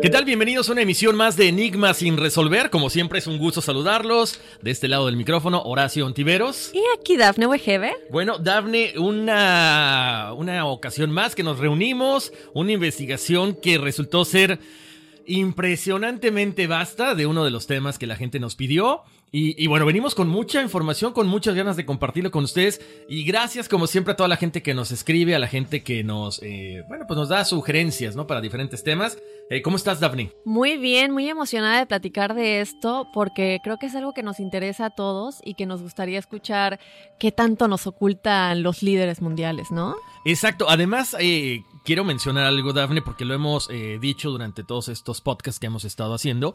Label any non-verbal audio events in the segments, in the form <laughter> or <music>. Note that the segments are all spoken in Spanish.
¿Qué tal? Bienvenidos a una emisión más de Enigmas sin resolver. Como siempre es un gusto saludarlos. De este lado del micrófono, Horacio Ontiveros. Y aquí Dafne Wegebe. Bueno, Dafne, una, una ocasión más que nos reunimos, una investigación que resultó ser impresionantemente vasta de uno de los temas que la gente nos pidió. Y, y, bueno, venimos con mucha información, con muchas ganas de compartirlo con ustedes. Y gracias, como siempre, a toda la gente que nos escribe, a la gente que nos, eh, bueno, pues nos da sugerencias, ¿no? Para diferentes temas. Eh, ¿Cómo estás, Daphne? Muy bien, muy emocionada de platicar de esto, porque creo que es algo que nos interesa a todos y que nos gustaría escuchar qué tanto nos ocultan los líderes mundiales, ¿no? Exacto. Además, eh, quiero mencionar algo, Daphne, porque lo hemos eh, dicho durante todos estos podcasts que hemos estado haciendo.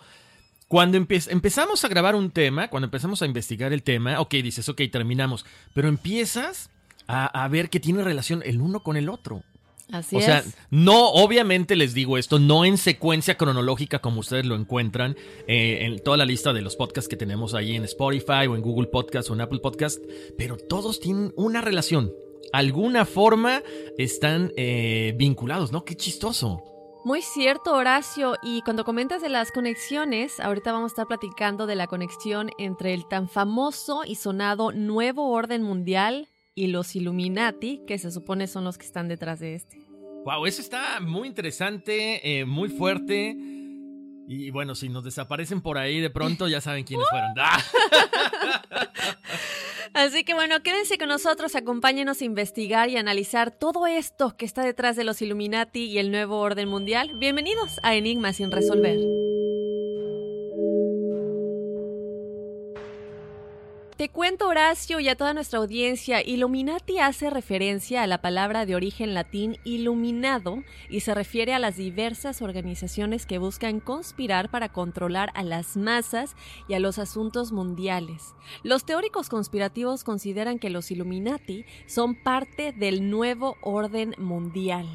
Cuando empe empezamos a grabar un tema, cuando empezamos a investigar el tema, ok, dices, ok, terminamos, pero empiezas a, a ver que tiene relación el uno con el otro. Así o sea, es. no, obviamente les digo esto, no en secuencia cronológica como ustedes lo encuentran eh, en toda la lista de los podcasts que tenemos ahí en Spotify o en Google Podcast o en Apple Podcast, pero todos tienen una relación. Alguna forma están eh, vinculados, ¿no? Qué chistoso. Muy cierto, Horacio. Y cuando comentas de las conexiones, ahorita vamos a estar platicando de la conexión entre el tan famoso y sonado Nuevo Orden Mundial y los Illuminati, que se supone son los que están detrás de este. Wow, eso está muy interesante, eh, muy fuerte. Y bueno, si nos desaparecen por ahí de pronto, ya saben quiénes fueron. <laughs> Así que bueno, quédense con nosotros, acompáñenos a investigar y analizar todo esto que está detrás de los Illuminati y el nuevo orden mundial. Bienvenidos a Enigmas sin resolver. Te cuento, Horacio, y a toda nuestra audiencia, Illuminati hace referencia a la palabra de origen latín iluminado y se refiere a las diversas organizaciones que buscan conspirar para controlar a las masas y a los asuntos mundiales. Los teóricos conspirativos consideran que los Illuminati son parte del nuevo orden mundial.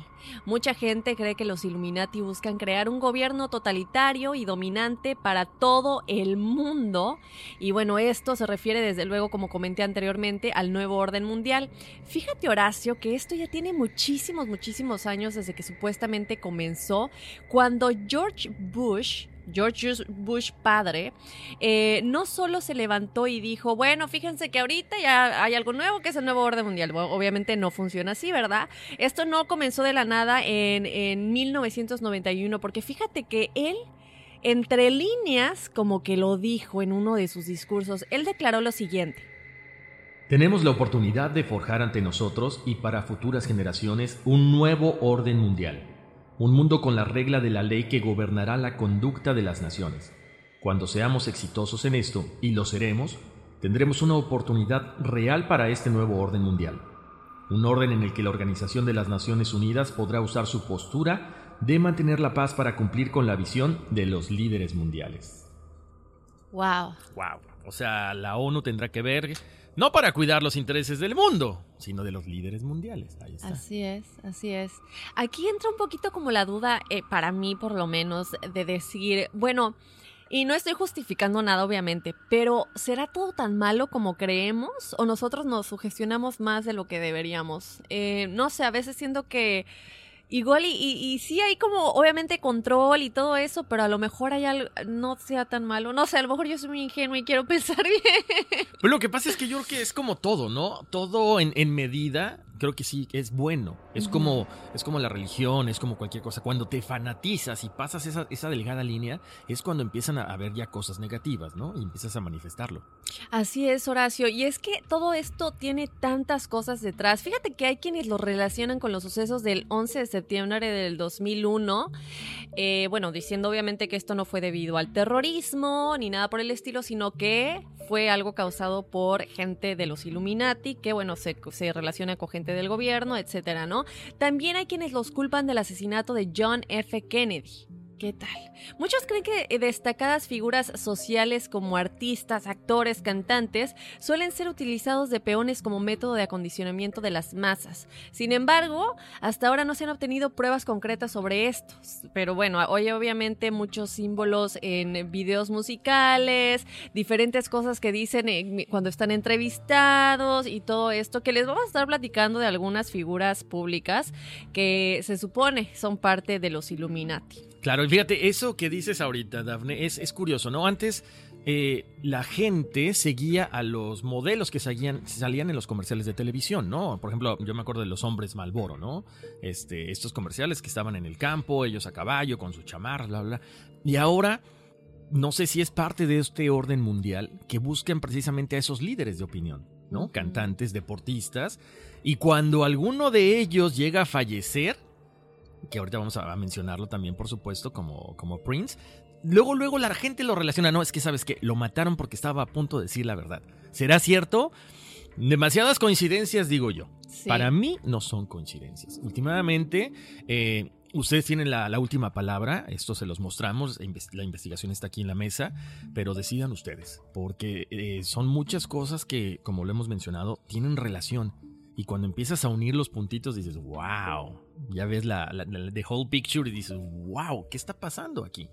Mucha gente cree que los Illuminati buscan crear un gobierno totalitario y dominante para todo el mundo. Y bueno, esto se refiere desde luego, como comenté anteriormente, al nuevo orden mundial. Fíjate, Horacio, que esto ya tiene muchísimos, muchísimos años desde que supuestamente comenzó, cuando George Bush George Bush padre, eh, no solo se levantó y dijo, bueno, fíjense que ahorita ya hay algo nuevo que es el nuevo orden mundial. obviamente no funciona así, ¿verdad? Esto no comenzó de la nada en, en 1991, porque fíjate que él entre líneas, como que lo dijo en uno de sus discursos, él declaró lo siguiente. Tenemos la oportunidad de forjar ante nosotros y para futuras generaciones un nuevo orden mundial un mundo con la regla de la ley que gobernará la conducta de las naciones. Cuando seamos exitosos en esto, y lo seremos, tendremos una oportunidad real para este nuevo orden mundial. Un orden en el que la Organización de las Naciones Unidas podrá usar su postura de mantener la paz para cumplir con la visión de los líderes mundiales. Wow. Wow. O sea, la ONU tendrá que ver no para cuidar los intereses del mundo, sino de los líderes mundiales. Ahí está. Así es, así es. Aquí entra un poquito como la duda, eh, para mí por lo menos, de decir, bueno, y no estoy justificando nada, obviamente, pero ¿será todo tan malo como creemos? ¿O nosotros nos sugestionamos más de lo que deberíamos? Eh, no sé, a veces siento que Igual y, y, sí hay como obviamente control y todo eso, pero a lo mejor hay algo, no sea tan malo. No sé, a lo mejor yo soy muy ingenuo y quiero <laughs> pensar bien. Pero lo que pasa es que yo creo que es como todo, ¿no? Todo en, en medida creo que sí es bueno. Es como es como la religión, es como cualquier cosa. Cuando te fanatizas y pasas esa, esa delgada línea, es cuando empiezan a haber ya cosas negativas, ¿no? Y empiezas a manifestarlo. Así es, Horacio. Y es que todo esto tiene tantas cosas detrás. Fíjate que hay quienes lo relacionan con los sucesos del 11 de septiembre del 2001. Eh, bueno, diciendo obviamente que esto no fue debido al terrorismo ni nada por el estilo, sino que fue algo causado por gente de los Illuminati, que bueno, se, se relaciona con gente del gobierno, etcétera, ¿no? También hay quienes los culpan del asesinato de John F. Kennedy. ¿Qué tal? Muchos creen que eh, destacadas figuras sociales como artistas, actores, cantantes suelen ser utilizados de peones como método de acondicionamiento de las masas. Sin embargo, hasta ahora no se han obtenido pruebas concretas sobre estos. Pero bueno, hoy obviamente muchos símbolos en videos musicales, diferentes cosas que dicen eh, cuando están entrevistados y todo esto, que les vamos a estar platicando de algunas figuras públicas que se supone son parte de los Illuminati. Claro, y fíjate, eso que dices ahorita, Dafne, es, es curioso, ¿no? Antes eh, la gente seguía a los modelos que salían, salían en los comerciales de televisión, ¿no? Por ejemplo, yo me acuerdo de los hombres Malboro, ¿no? Este, estos comerciales que estaban en el campo, ellos a caballo, con su chamarra, bla, bla. Y ahora, no sé si es parte de este orden mundial que buscan precisamente a esos líderes de opinión, ¿no? Cantantes, deportistas. Y cuando alguno de ellos llega a fallecer, que ahorita vamos a mencionarlo también, por supuesto, como, como Prince. Luego, luego la gente lo relaciona. No, es que sabes que lo mataron porque estaba a punto de decir la verdad. ¿Será cierto? Demasiadas coincidencias, digo yo. Para mí no son coincidencias. Últimamente, eh, ustedes tienen la, última palabra. Esto se los mostramos. La investigación está aquí en la mesa. Pero decidan ustedes. Porque eh, son muchas cosas que, como lo hemos mencionado, tienen relación. Y cuando empiezas a unir los puntitos dices, wow, ya ves la, the whole picture y dices, wow, ¿qué está pasando aquí?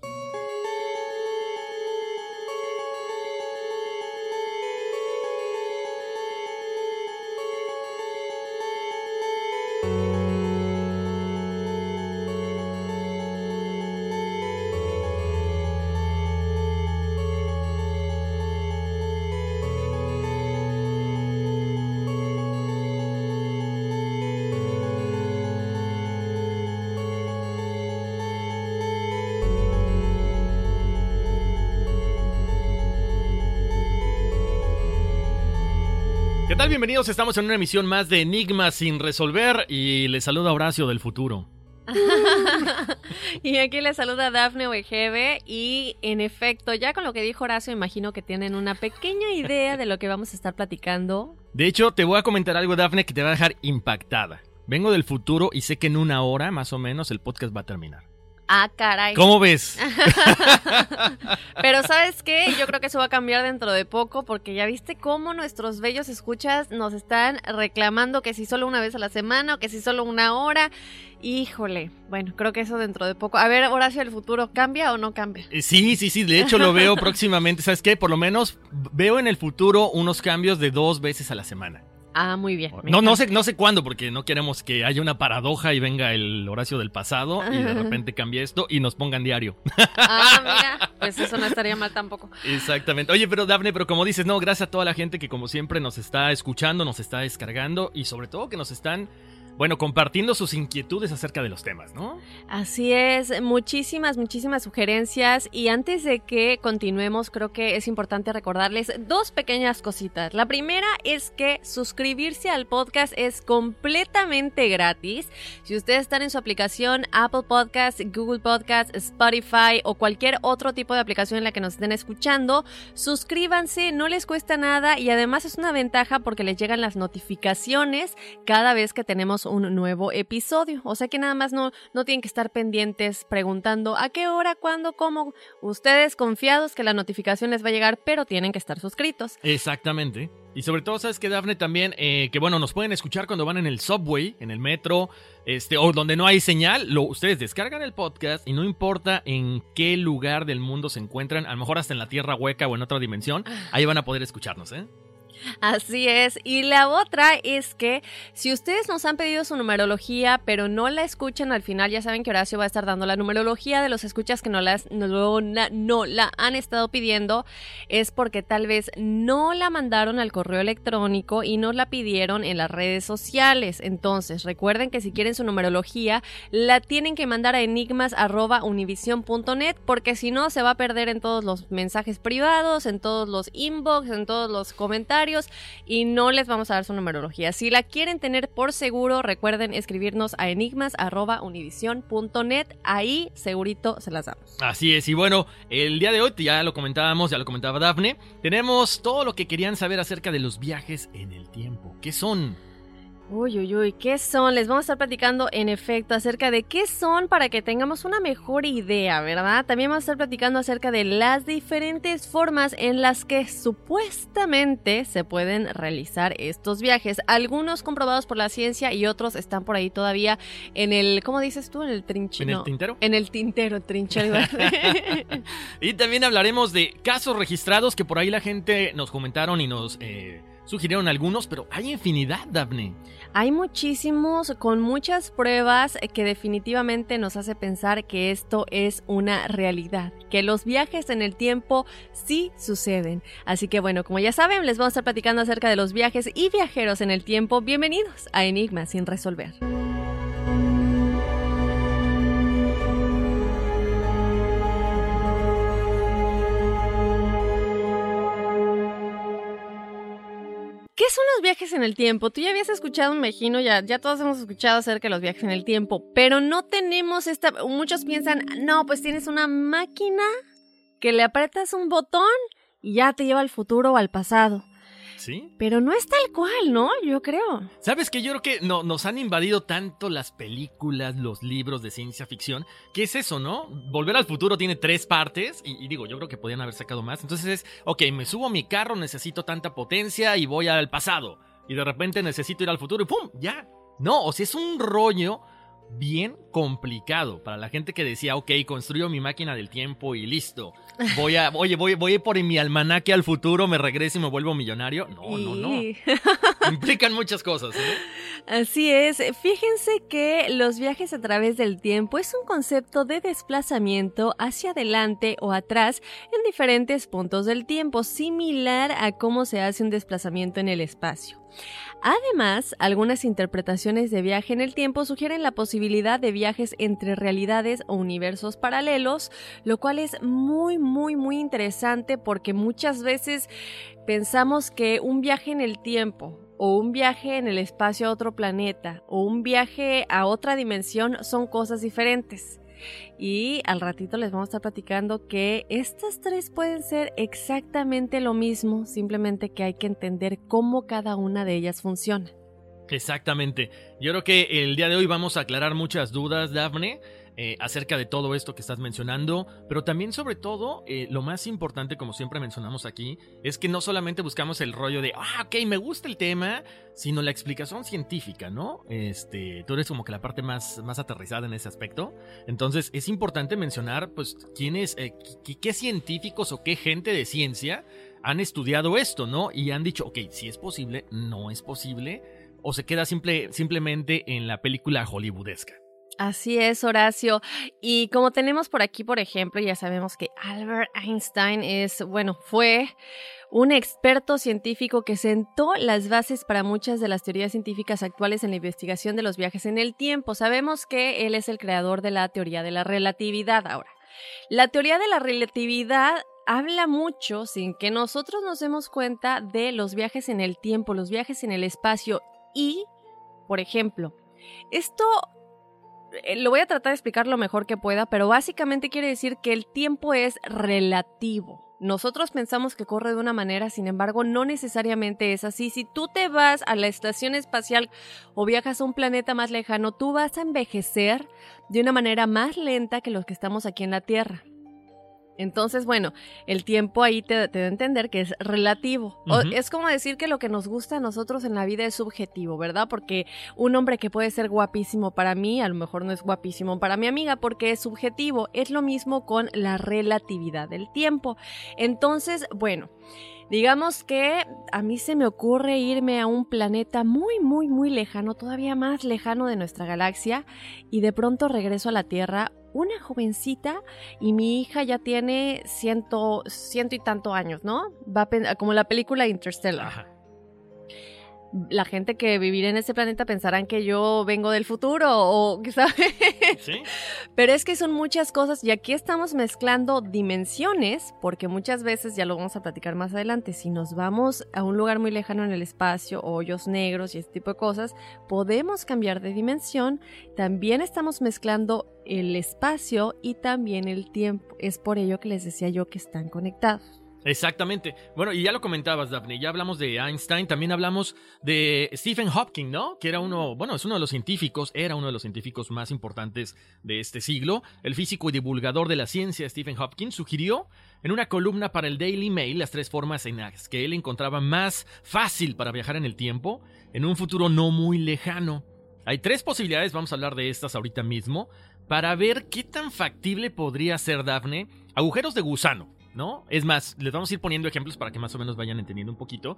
Tal? Bienvenidos, estamos en una emisión más de Enigmas sin resolver y les saluda Horacio del futuro. <laughs> y aquí le saluda Dafne Wegebe y en efecto, ya con lo que dijo Horacio, imagino que tienen una pequeña idea de lo que vamos a estar platicando. De hecho, te voy a comentar algo, Dafne, que te va a dejar impactada. Vengo del futuro y sé que en una hora, más o menos, el podcast va a terminar. Ah, caray. ¿Cómo ves? <laughs> Pero sabes qué, yo creo que eso va a cambiar dentro de poco porque ya viste cómo nuestros bellos escuchas nos están reclamando que si solo una vez a la semana o que si solo una hora. Híjole, bueno, creo que eso dentro de poco. A ver, Horacio, ¿el futuro cambia o no cambia? Eh, Sí, sí, sí, de hecho lo veo <laughs> próximamente. ¿Sabes qué? Por lo menos veo en el futuro unos cambios de dos veces a la semana. Ah, muy bien. No, no sé, no sé cuándo, porque no queremos que haya una paradoja y venga el Horacio del pasado y de <laughs> repente cambie esto y nos pongan diario. Ah, mira, <laughs> pues eso no estaría mal tampoco. Exactamente. Oye, pero Dafne, pero como dices, no, gracias a toda la gente que como siempre nos está escuchando, nos está descargando y sobre todo que nos están, bueno, compartiendo sus inquietudes acerca de los temas, ¿no? Así es, muchísimas, muchísimas sugerencias y antes de que continuemos creo que es importante recordarles dos pequeñas cositas. La primera es que suscribirse al podcast es completamente gratis. Si ustedes están en su aplicación Apple Podcast, Google Podcast, Spotify o cualquier otro tipo de aplicación en la que nos estén escuchando, suscríbanse, no les cuesta nada y además es una ventaja porque les llegan las notificaciones cada vez que tenemos un nuevo episodio. O sea que nada más no, no tienen que estar pendientes preguntando a qué hora, cuándo, cómo. Ustedes confiados que la notificación les va a llegar, pero tienen que estar suscritos. Exactamente. Y sobre todo, ¿sabes que Dafne? También, eh, que bueno, nos pueden escuchar cuando van en el subway, en el metro, este, o donde no hay señal. Lo, ustedes descargan el podcast y no importa en qué lugar del mundo se encuentran, a lo mejor hasta en la tierra hueca o en otra dimensión, ahí van a poder escucharnos, ¿eh? Así es. Y la otra es que si ustedes nos han pedido su numerología, pero no la escuchan al final, ya saben que Horacio va a estar dando la numerología de los escuchas que no, las, no, no la han estado pidiendo, es porque tal vez no la mandaron al correo electrónico y nos la pidieron en las redes sociales. Entonces, recuerden que si quieren su numerología, la tienen que mandar a enigmas.univision.net porque si no se va a perder en todos los mensajes privados, en todos los inbox, en todos los comentarios y no les vamos a dar su numerología. Si la quieren tener por seguro, recuerden escribirnos a enigmas.univision.net. Ahí segurito se las damos. Así es, y bueno, el día de hoy, ya lo comentábamos, ya lo comentaba Dafne, tenemos todo lo que querían saber acerca de los viajes en el tiempo. ¿Qué son? Uy, uy, uy, ¿qué son? Les vamos a estar platicando en efecto acerca de qué son para que tengamos una mejor idea, ¿verdad? También vamos a estar platicando acerca de las diferentes formas en las que supuestamente se pueden realizar estos viajes. Algunos comprobados por la ciencia y otros están por ahí todavía en el, ¿cómo dices tú? En el trinchero. ¿En el tintero? En el tintero, trinchero. <laughs> Y también hablaremos de casos registrados que por ahí la gente nos comentaron y nos eh, sugirieron algunos, pero hay infinidad, Daphne. Hay muchísimos con muchas pruebas que definitivamente nos hace pensar que esto es una realidad, que los viajes en el tiempo sí suceden. Así que bueno, como ya saben, les vamos a estar platicando acerca de los viajes y viajeros en el tiempo. Bienvenidos a Enigma sin resolver. ¿Qué son los viajes en el tiempo? Tú ya habías escuchado, me imagino, ya, ya todos hemos escuchado acerca de los viajes en el tiempo, pero no tenemos esta... Muchos piensan, no, pues tienes una máquina que le apretas un botón y ya te lleva al futuro o al pasado. ¿Sí? Pero no es tal cual, ¿no? Yo creo. ¿Sabes que Yo creo que no, nos han invadido tanto las películas, los libros de ciencia ficción, que es eso, ¿no? Volver al futuro tiene tres partes y, y digo, yo creo que podían haber sacado más. Entonces es, ok, me subo a mi carro, necesito tanta potencia y voy al pasado. Y de repente necesito ir al futuro y ¡pum! Ya. No, o sea, es un rollo bien complicado para la gente que decía, ok, construyo mi máquina del tiempo y listo. <laughs> Voy a, oye, voy, voy por mi almanaque al futuro, me regreso y me vuelvo millonario. No, no, no. <laughs> Implican <laughs> muchas cosas, ¿eh? Así es, fíjense que los viajes a través del tiempo es un concepto de desplazamiento hacia adelante o atrás en diferentes puntos del tiempo, similar a cómo se hace un desplazamiento en el espacio. Además, algunas interpretaciones de viaje en el tiempo sugieren la posibilidad de viajes entre realidades o universos paralelos, lo cual es muy, muy, muy interesante porque muchas veces pensamos que un viaje en el tiempo o un viaje en el espacio a otro planeta o un viaje a otra dimensión son cosas diferentes. Y al ratito les vamos a estar platicando que estas tres pueden ser exactamente lo mismo, simplemente que hay que entender cómo cada una de ellas funciona. Exactamente. Yo creo que el día de hoy vamos a aclarar muchas dudas, Daphne. Eh, acerca de todo esto que estás mencionando, pero también sobre todo, eh, lo más importante, como siempre mencionamos aquí, es que no solamente buscamos el rollo de, ah, ok, me gusta el tema, sino la explicación científica, ¿no? Este, tú eres como que la parte más, más aterrizada en ese aspecto. Entonces, es importante mencionar, pues, quiénes, eh, qué científicos o qué gente de ciencia han estudiado esto, ¿no? Y han dicho, ok, si es posible, no es posible, o se queda simple, simplemente en la película hollywoodesca. Así es, Horacio. Y como tenemos por aquí, por ejemplo, ya sabemos que Albert Einstein es, bueno, fue un experto científico que sentó las bases para muchas de las teorías científicas actuales en la investigación de los viajes en el tiempo. Sabemos que él es el creador de la teoría de la relatividad. Ahora, la teoría de la relatividad habla mucho, sin que nosotros nos demos cuenta, de los viajes en el tiempo, los viajes en el espacio y, por ejemplo, esto lo voy a tratar de explicar lo mejor que pueda, pero básicamente quiere decir que el tiempo es relativo. Nosotros pensamos que corre de una manera, sin embargo, no necesariamente es así. Si tú te vas a la estación espacial o viajas a un planeta más lejano, tú vas a envejecer de una manera más lenta que los que estamos aquí en la Tierra. Entonces, bueno, el tiempo ahí te, te da a entender que es relativo. es como decir que lo que nos gusta a nosotros en la vida es subjetivo, ¿verdad? Porque un hombre que puede ser guapísimo para mí, a lo mejor no es guapísimo para mi amiga porque es subjetivo. Es lo mismo con la relatividad del tiempo. Entonces, bueno. Digamos que a mí se me ocurre irme a un planeta muy, muy, muy lejano, todavía más lejano de nuestra galaxia, y de pronto regreso a la Tierra una jovencita y mi hija ya tiene ciento, ciento y tanto años, ¿no? Va como la película Interstellar la gente que vivirá en ese planeta pensarán que yo vengo del futuro o, <laughs> ¿sabes? ¿Sí? Pero es que son muchas cosas y aquí estamos mezclando dimensiones porque muchas veces, ya lo vamos a platicar más adelante, si nos vamos a un lugar muy lejano en el espacio, hoyos negros y este tipo de cosas, podemos cambiar de dimensión. También estamos mezclando el espacio y también el tiempo. Es por ello que les decía yo que están conectados. Exactamente. Bueno, y ya lo comentabas, Daphne, ya hablamos de Einstein, también hablamos de Stephen Hawking, ¿no? Que era uno, bueno, es uno de los científicos, era uno de los científicos más importantes de este siglo. El físico y divulgador de la ciencia, Stephen Hawking, sugirió en una columna para el Daily Mail las tres formas en las que él encontraba más fácil para viajar en el tiempo en un futuro no muy lejano. Hay tres posibilidades, vamos a hablar de estas ahorita mismo, para ver qué tan factible podría ser Daphne agujeros de gusano. ¿No? Es más, les vamos a ir poniendo ejemplos para que más o menos vayan entendiendo un poquito.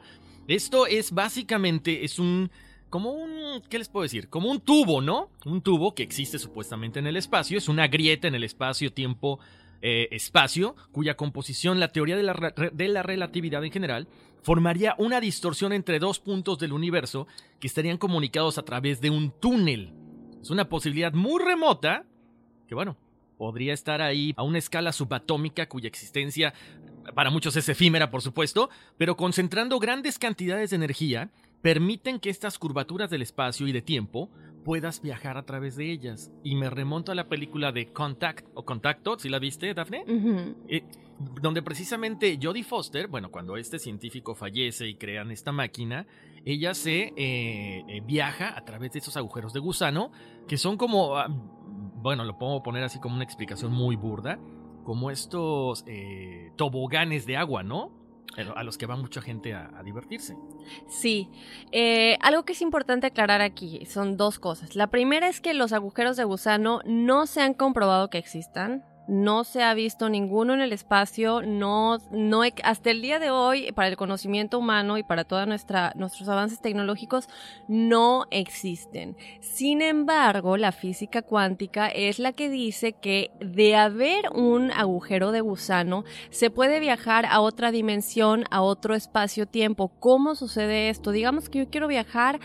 Esto es básicamente, es un, como un, ¿qué les puedo decir? Como un tubo, ¿no? Un tubo que existe supuestamente en el espacio, es una grieta en el espacio-tiempo. Eh, espacio, cuya composición, la teoría de la, de la relatividad en general, formaría una distorsión entre dos puntos del universo que estarían comunicados a través de un túnel. Es una posibilidad muy remota, que bueno, podría estar ahí a una escala subatómica cuya existencia para muchos es efímera, por supuesto, pero concentrando grandes cantidades de energía, permiten que estas curvaturas del espacio y de tiempo puedas viajar a través de ellas. Y me remonto a la película de Contact o Contacto, ¿sí la viste, Daphne? Eh, donde precisamente Jodie Foster, bueno, cuando este científico fallece y crean esta máquina, ella se eh, eh, viaja a través de esos agujeros de gusano, que son como ah, bueno, lo puedo poner así como una explicación muy burda, como estos eh, toboganes de agua, ¿no? A los que va mucha gente a, divertirse. Sí, eh, algo que es importante aclarar aquí son dos cosas. La primera es que los agujeros de gusano no se han comprobado que existan no se ha visto ninguno en el espacio, no, no hasta el día de hoy, para el conocimiento humano y para todos nuestros avances tecnológicos, no existen. Sin embargo, la física cuántica es la que dice que de haber un agujero de gusano, se puede viajar a otra dimensión, a otro espacio-tiempo. ¿Cómo sucede esto? Digamos que yo quiero viajar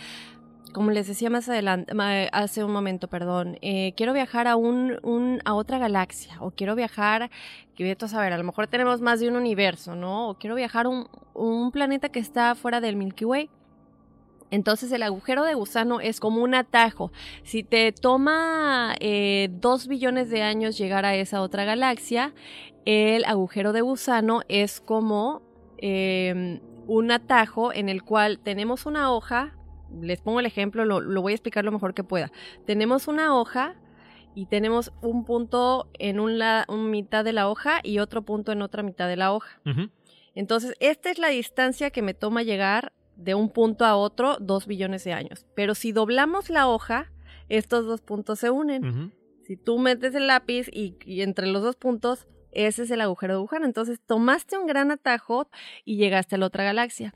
como les decía más adelante, hace un momento, perdón, eh, quiero viajar a un, a otra galaxia, o quiero viajar, a saber, a lo mejor tenemos más de un universo, ¿no? O quiero viajar a un, un planeta que está fuera del Milky Way. Entonces el agujero de gusano es como un atajo. Si te toma eh, dos billones de años llegar a esa otra galaxia, el agujero de gusano es como em, un atajo en el cual tenemos una hoja, les pongo el ejemplo, lo, voy a explicar lo mejor que pueda. Tenemos una hoja y tenemos un punto en una mitad de la hoja y otro punto en otra mitad de la hoja. Entonces, esta es la distancia que me toma llegar de un punto a otro dos billones de años. Pero si doblamos la hoja, estos dos puntos se unen. Si tú metes el lápiz y, entre los dos puntos, ese es el agujero de Wuhan. Entonces tomaste un gran atajo y llegaste a la otra galaxia.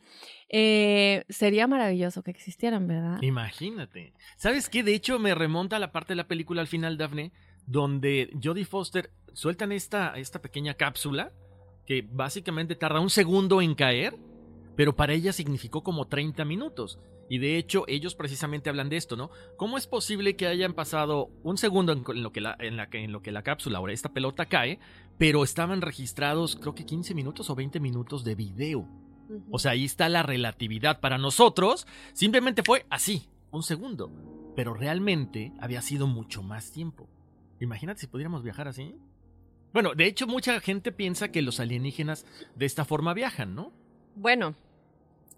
Eh, sería maravilloso que existieran, ¿verdad? Imagínate. ¿Sabes qué? De hecho, me remonta a la parte de la película al final, Daphne, donde Jodie Foster sueltan esta, esta pequeña cápsula que básicamente tarda un segundo en caer pero para ella significó como 30 minutos. Y de hecho, ellos precisamente hablan de esto, ¿no? ¿Cómo es posible que hayan pasado un segundo en lo que la, en la, en lo que la cápsula, ahora esta pelota cae, pero estaban registrados creo que 15 minutos o 20 minutos de video? O sea, ahí está la relatividad. Para nosotros, simplemente fue así, un segundo. Pero realmente había sido mucho más tiempo. Imagínate si pudiéramos viajar así. Bueno, de hecho, mucha gente piensa que los alienígenas de esta forma viajan, ¿no? Bueno,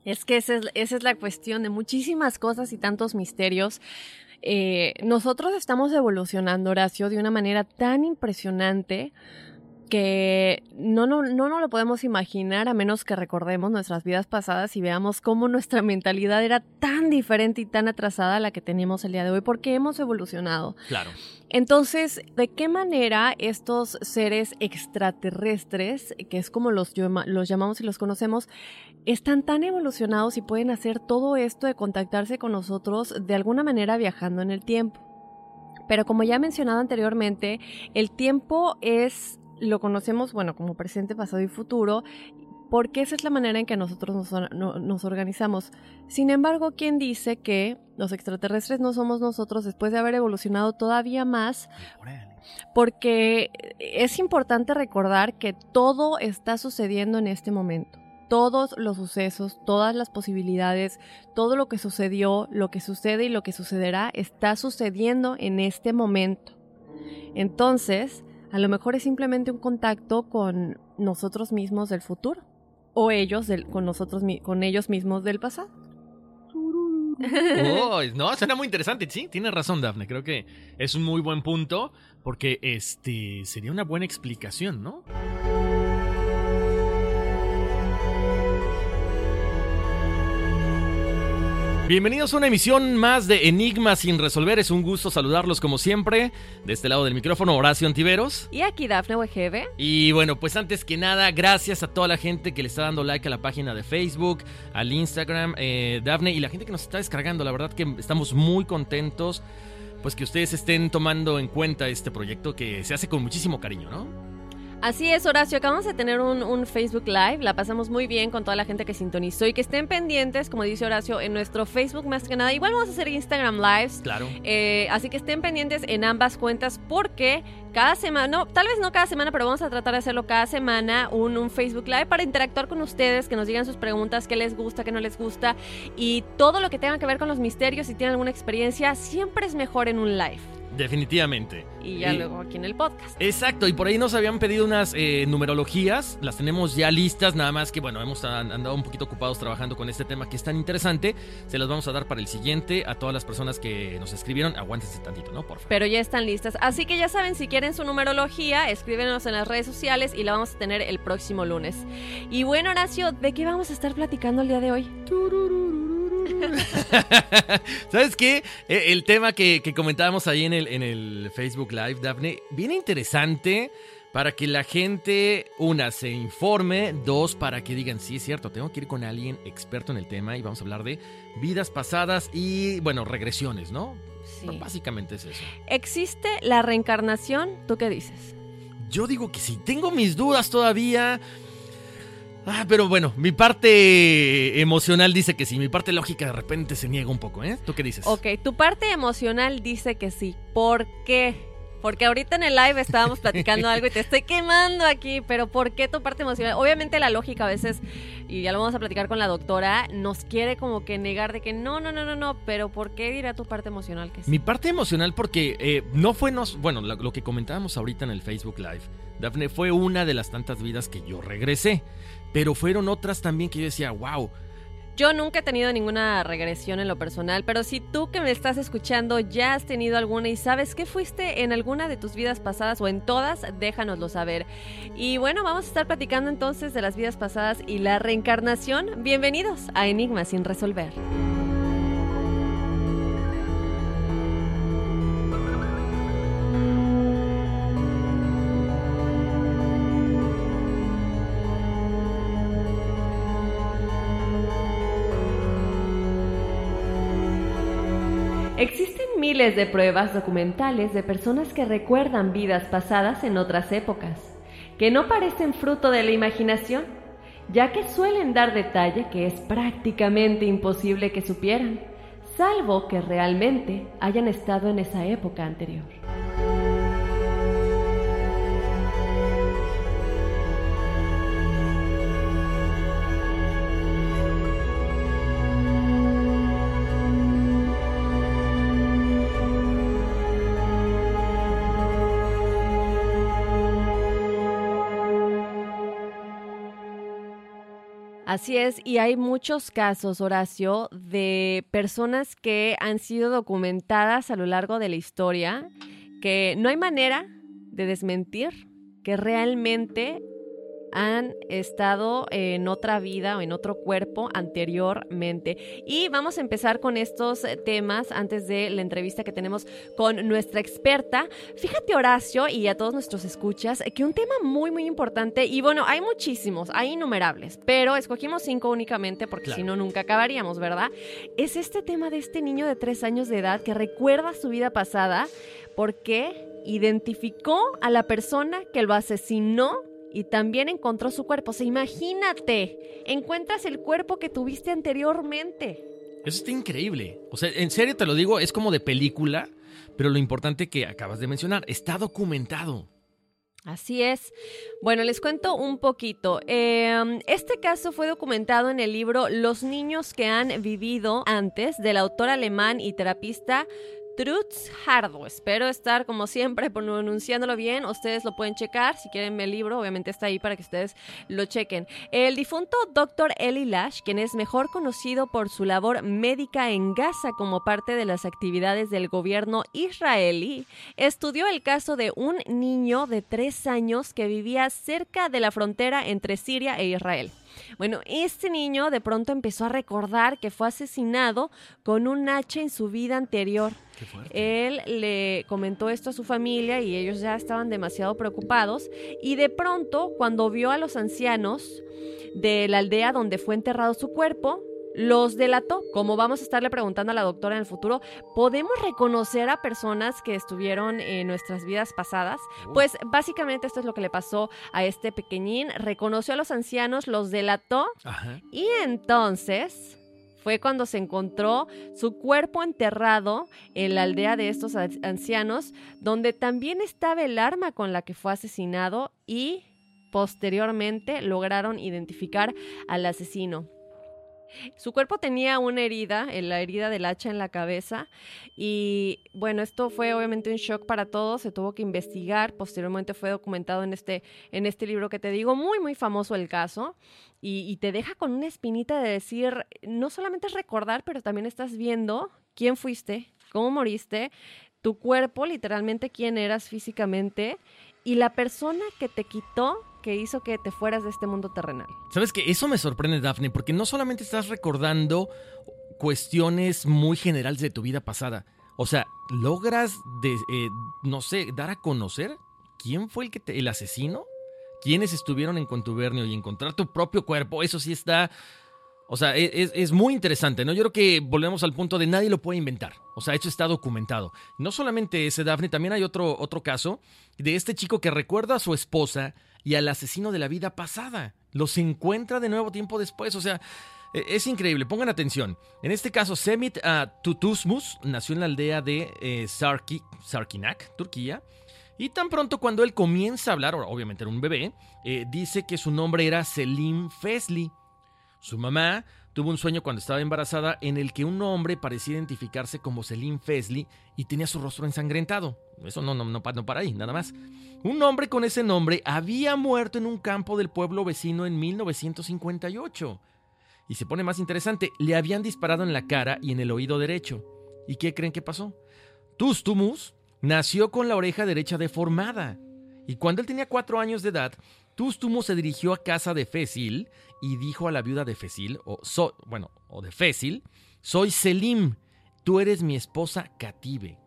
es que esa es, la cuestión de muchísimas cosas y tantos misterios. Eh, nosotros estamos evolucionando, Horacio, de una manera tan impresionante que no, no, no nos lo podemos imaginar a menos que recordemos nuestras vidas pasadas y veamos cómo nuestra mentalidad era tan diferente y tan atrasada a la que tenemos el día de hoy, porque hemos evolucionado. Claro. Entonces, ¿de qué manera estos seres extraterrestres, que es como los, los llamamos y los conocemos, están tan evolucionados y pueden hacer todo esto de contactarse con nosotros de alguna manera viajando en el tiempo? Pero como ya he mencionado anteriormente, el tiempo es lo conocemos, bueno, como presente, pasado y futuro, porque esa es la manera en que nosotros nos, organizamos. Sin embargo, ¿quién dice que los extraterrestres no somos nosotros después de haber evolucionado todavía más? Porque es importante recordar que todo está sucediendo en este momento. Todos los sucesos, todas las posibilidades, todo lo que sucedió, lo que sucede y lo que sucederá está sucediendo en este momento. Entonces, a lo mejor es simplemente un contacto con nosotros mismos del futuro o ellos con nosotros con ellos mismos del pasado. Oh, no, suena muy interesante, sí, tienes razón, Daphne. Creo que es un muy buen punto porque este sería una buena explicación, ¿no? Bienvenidos a una emisión más de Enigmas sin resolver. Es un gusto saludarlos como siempre. De este lado del micrófono, Horacio Antiveros. Y aquí Dafne Wegebe. Y bueno, pues antes que nada, gracias a toda la gente que le está dando like a la página de Facebook, al Instagram, eh, Dafne, y la gente que nos está descargando. La verdad que estamos muy contentos, pues que ustedes estén tomando en cuenta este proyecto que se hace con muchísimo cariño, ¿no? Así es, Horacio. Acabamos de tener un, Facebook Live. La pasamos muy bien con toda la gente que sintonizó y que estén pendientes, como dice Horacio, en nuestro Facebook más que nada. Igual vamos a hacer Instagram Lives. Claro. Eh, así que estén pendientes en ambas cuentas porque cada semana, no, tal vez no cada semana, pero vamos a tratar de hacerlo cada semana, un, un Facebook Live para interactuar con ustedes, que nos digan sus preguntas, qué les gusta, qué no les gusta y todo lo que tenga que ver con los misterios. Si tienen alguna experiencia, siempre es mejor en un live. Definitivamente. Y ya luego aquí en el podcast. Exacto, y por ahí nos habían pedido unas eh, numerologías, las tenemos ya listas, nada más que bueno, hemos andado un poquito ocupados trabajando con este tema que es tan interesante, se las vamos a dar para el siguiente a todas las personas que nos escribieron, aguántense tantito, ¿no? Por favor. Pero ya están listas, así que ya saben, si quieren su numerología, escríbenos en las redes sociales y la vamos a tener el próximo lunes. Y bueno, Horacio, ¿de qué vamos a estar platicando el día de hoy? <laughs> ¿Sabes qué? E, el tema que, comentábamos ahí en el, en el Facebook Live, Daphne, viene interesante para que la gente, una, se informe, dos, para que digan, sí, es cierto, tengo que ir con alguien experto en el tema y vamos a hablar de vidas pasadas y, bueno, regresiones, ¿no? Sí. básicamente es eso. ¿Existe la reencarnación? ¿Tú qué dices? Yo digo que sí, tengo mis dudas todavía. Ah, pero bueno, mi parte emocional dice que sí, mi parte lógica de repente se niega un poco, ¿eh? ¿Tú qué dices? Ok, tu parte emocional dice que sí. ¿Por qué? Porque ahorita en el live estábamos platicando algo y te estoy quemando aquí, pero ¿por qué tu parte emocional? Obviamente la lógica a veces, y ya lo vamos a platicar con la doctora, nos quiere como que negar de que no, no, no, no, no, pero ¿por qué dirá tu parte emocional que sí? Mi parte emocional porque eh, no fue, nos, bueno, lo, lo que comentábamos ahorita en el Facebook Live, Dafne, fue una de las tantas vidas que yo regresé, pero fueron otras también que yo decía, wow, Yo nunca he tenido ninguna regresión en lo personal, pero si tú que me estás escuchando ya has tenido alguna y sabes que fuiste en alguna de tus vidas pasadas o en todas, déjanoslo saber. Y bueno, vamos a estar platicando entonces de las vidas pasadas y la reencarnación. Bienvenidos a Enigmas sin resolver. Existen miles de pruebas documentales de personas que recuerdan vidas pasadas en otras épocas, que no parecen fruto de la imaginación, ya que suelen dar detalle que es prácticamente imposible que supieran, salvo que realmente hayan estado en esa época anterior. Así es, y hay muchos casos, Horacio, de personas que han sido documentadas a lo largo de la historia, que no hay manera de desmentir que realmente han estado en otra vida o en otro cuerpo anteriormente. Y vamos a empezar con estos eh, temas antes de la entrevista que tenemos con nuestra experta. Fíjate, Horacio, y a todos nuestros escuchas, que un tema muy, muy importante, y bueno, hay muchísimos, hay innumerables, pero escogimos cinco únicamente porque Claro. si no, nunca acabaríamos, ¿verdad? Es este tema de este niño de tres años de edad que recuerda su vida pasada porque identificó a la persona que lo asesinó y también encontró su cuerpo. O sea, imagínate, encuentras el cuerpo que tuviste anteriormente. Eso está increíble. O sea, en serio te lo digo, es como de película, pero lo importante que acabas de mencionar, está documentado. Así es. Bueno, les cuento un poquito. Eh, este caso fue documentado en el libro Los niños que han vivido antes del autor alemán y terapista Trutz Hardo. Espero estar, como siempre, pronunciándolo bien. Ustedes lo pueden checar. Si quieren el libro, obviamente está ahí para que ustedes lo chequen. El difunto Dr. Eli Lash, quien es mejor conocido por su labor médica en Gaza como parte de las actividades del gobierno israelí, estudió el caso de un niño de tres años que vivía cerca de la frontera entre Siria e Israel. Bueno, este niño de pronto empezó a recordar que fue asesinado con un hacha en su vida anterior. Qué. Él le comentó esto a su familia y ellos ya estaban demasiado preocupados. Y de pronto, cuando vio a los ancianos de la aldea donde fue enterrado su cuerpo, los delató. Como vamos a estarle preguntando a la doctora en el futuro, ¿podemos reconocer a personas que estuvieron en nuestras vidas pasadas? Pues básicamente esto es lo que le pasó a este pequeñín. Reconoció a los ancianos, los delató Ajá. y entonces fue cuando se encontró su cuerpo enterrado en la aldea de estos an- ancianos, donde también estaba el arma con la que fue asesinado y posteriormente lograron identificar al asesino. Su cuerpo tenía una herida, en la herida del hacha en la cabeza, y bueno, esto fue obviamente un shock para todos, se tuvo que investigar, posteriormente fue documentado en este, en este libro que te digo, muy, muy famoso el caso, y, y te deja con una espinita de decir, no solamente es recordar, pero también estás viendo quién fuiste, cómo moriste, tu cuerpo, literalmente quién eras físicamente, y la persona que te quitó, que hizo que te fueras de este mundo terrenal. ¿Sabes que Eso me sorprende, Daphne, porque no solamente estás recordando cuestiones muy generales de tu vida pasada. O sea, logras, de, eh, no sé, dar a conocer quién fue el, que el asesino, quiénes estuvieron en contubernio y encontrar tu propio cuerpo. Eso sí está... O sea, e, es, es, muy interesante, ¿no? Yo creo que volvemos al punto de nadie lo puede inventar. O sea, esto está documentado. No solamente ese, Daphne, también hay otro, otro caso de este chico que recuerda a su esposa y al asesino de la vida pasada. Los encuentra de nuevo tiempo después. O sea, e, es increíble. Pongan atención. En este caso, Semit uh, Tutusmus nació en la aldea de eh, Sarki, Sarkinak, Turquía. Y tan pronto cuando él comienza a hablar, obviamente era un bebé, eh, dice que su nombre era Selim Fesli. Su mamá tuvo un sueño cuando estaba embarazada en el que un hombre parecía identificarse como Selim Fesley y tenía su rostro ensangrentado. Eso no, no, no, para ahí, nada más. Un hombre con ese nombre había muerto en un campo del pueblo vecino en 1958. Y se pone más interesante, le habían disparado en la cara y en el oído derecho. ¿Y qué creen que pasó? Tustumus nació con la oreja derecha deformada. Y cuando él tenía cuatro años de edad, Tustumus se dirigió a casa de Fesil y dijo a la viuda de Fesil, o bueno, o de soy Selim, tú eres mi esposa Cative.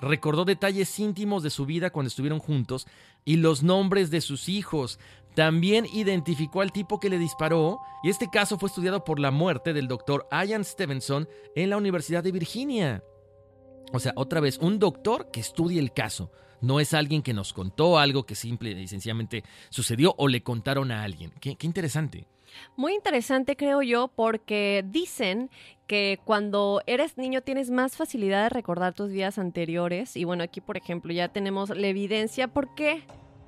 Recordó detalles íntimos de su vida cuando estuvieron juntos y los nombres de sus hijos. También identificó al tipo que le disparó y este caso fue estudiado por la muerte del doctor Ian Stevenson en la Universidad de Virginia. O sea, otra vez, un doctor que estudie el caso. No es alguien que nos contó algo que simple y sencillamente sucedió o le contaron a alguien. Qué, interesante. Muy interesante, creo yo, porque dicen que cuando eres niño tienes más facilidad de recordar tus vidas anteriores. Y bueno, aquí, por ejemplo, ya tenemos la evidencia. ¿Por qué?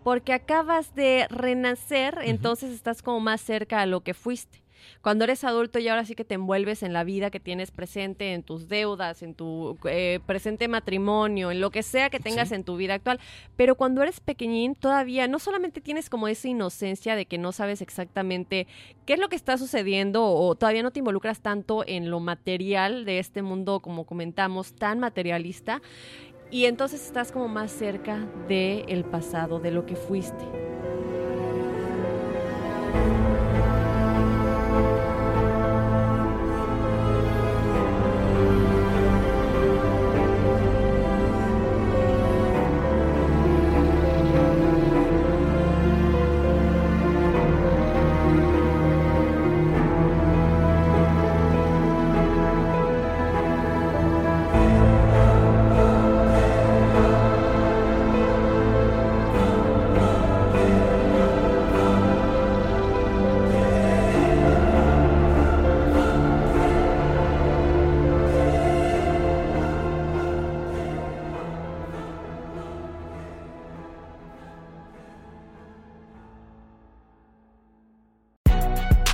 Porque acabas de renacer, entonces estás como más cerca a lo que fuiste. Cuando eres adulto y ahora sí que te envuelves en la vida que tienes presente, en tus deudas, en tu eh, presente matrimonio, en lo que sea que tengas en tu vida actual. Pero cuando eres pequeñín, todavía no solamente tienes como esa inocencia de que no sabes exactamente qué es lo que está sucediendo o todavía no te involucras tanto en lo material de este mundo, como comentamos, tan materialista. Y entonces estás como más cerca del el pasado, de lo que fuiste.